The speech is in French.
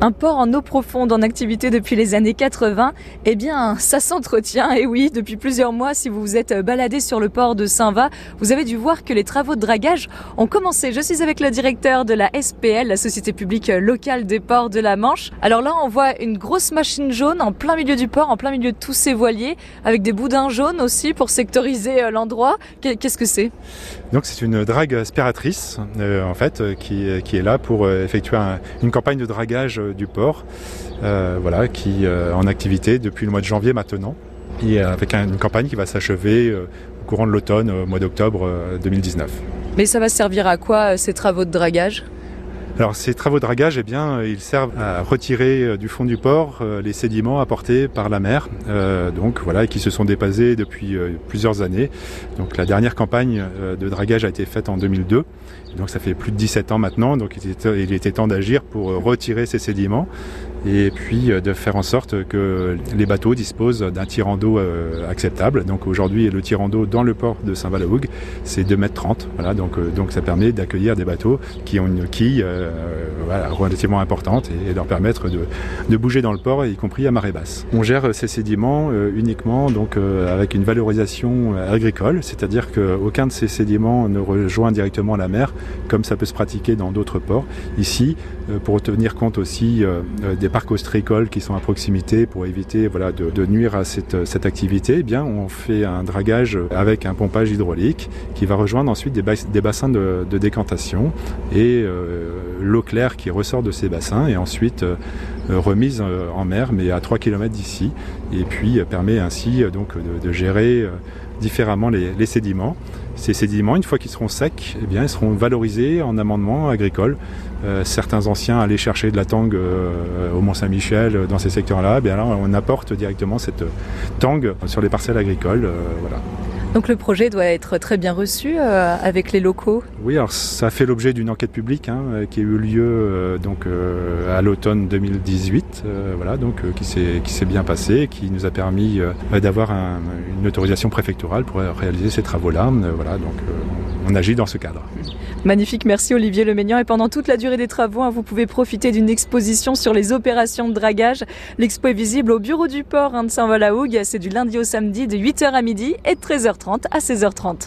Un port en eau profonde en activité depuis les années 80, eh bien, ça s'entretient. Et oui, depuis plusieurs mois, si vous vous êtes baladé sur le port de Saint-Va, vous avez dû voir que les travaux de dragage ont commencé. Je suis avec le directeur de la SPL, la Société publique locale des ports de la Manche. Alors là, on voit une grosse machine jaune en plein milieu du port, en plein milieu de tous ces voiliers, avec des boudins jaunes aussi pour sectoriser euh, l'endroit. Qu'est-ce que c'est? Donc c'est une drague aspiratrice, euh, en fait, euh, qui, est là pour effectuer un, une campagne de dragage du port, euh, voilà, qui est euh, en activité depuis le mois de janvier maintenant, et avec une campagne qui va s'achever euh, au courant de l'automne, au mois d'octobre 2019. Mais ça va servir à quoi ces travaux de dragage? Alors ces travaux de dragage, eh bien, ils servent à retirer du fond du port les sédiments apportés par la mer, euh, donc voilà, qui se sont dépassés depuis euh, plusieurs années. Donc la dernière campagne de dragage a été faite en 2002. Donc ça fait plus de 17 ans maintenant, donc il était temps d'agir pour retirer ces sédiments et puis de faire en sorte que les bateaux disposent d'un tirant d'eau euh, acceptable. Donc aujourd'hui, le tirant d'eau dans le port de Saint-Valahougue, c'est 2,30 m. Voilà, donc, euh, donc ça permet d'accueillir des bateaux qui ont une quille euh, voilà, relativement importante et, et leur permettre de, de, bouger dans le port, y compris à marée basse. On gère ces sédiments euh, uniquement donc, euh, avec une valorisation agricole, c'est-à-dire qu'aucun de ces sédiments ne rejoint directement la mer, comme ça peut se pratiquer dans d'autres ports. Ici, euh, pour tenir compte aussi des parcs ostréicoles qui sont à proximité pour éviter voilà, de, nuire à cette, cette activité, eh bien, on fait un dragage avec un pompage hydraulique qui va rejoindre ensuite des, bas des bassins de, décantation et euh, l'eau claire qui ressort de ces bassins et ensuite euh, remise en mer mais à 3 km d'ici et puis euh, permet ainsi euh, donc de, gérer euh, différemment les, sédiments. Ces sédiments, une fois qu'ils seront secs, eh bien, ils seront valorisés en amendement agricole. Euh, certains anciens allaient chercher de la tangue euh, au Mont-Saint-Michel, dans ces secteurs-là. Eh on apporte directement cette tangue sur les parcelles agricoles. Euh, voilà. Donc le projet doit être très bien reçu euh, avec les locaux. Oui, alors ça fait l'objet d'une enquête publique hein, qui a eu lieu euh, donc euh, à l'automne 2018, voilà, donc qui s'est bien passé, qui nous a permis d'avoir un, une autorisation préfectorale pour réaliser ces travaux-là. voilà, donc on agit dans ce cadre. Magnifique, merci Olivier Leménian. Et pendant toute la durée des travaux, hein, vous pouvez profiter d'une exposition sur les opérations de dragage. L'expo est visible au bureau du port hein, de Saint-Valahougue. C'est du lundi au samedi de 8h à midi et de 13h30 à 16h30.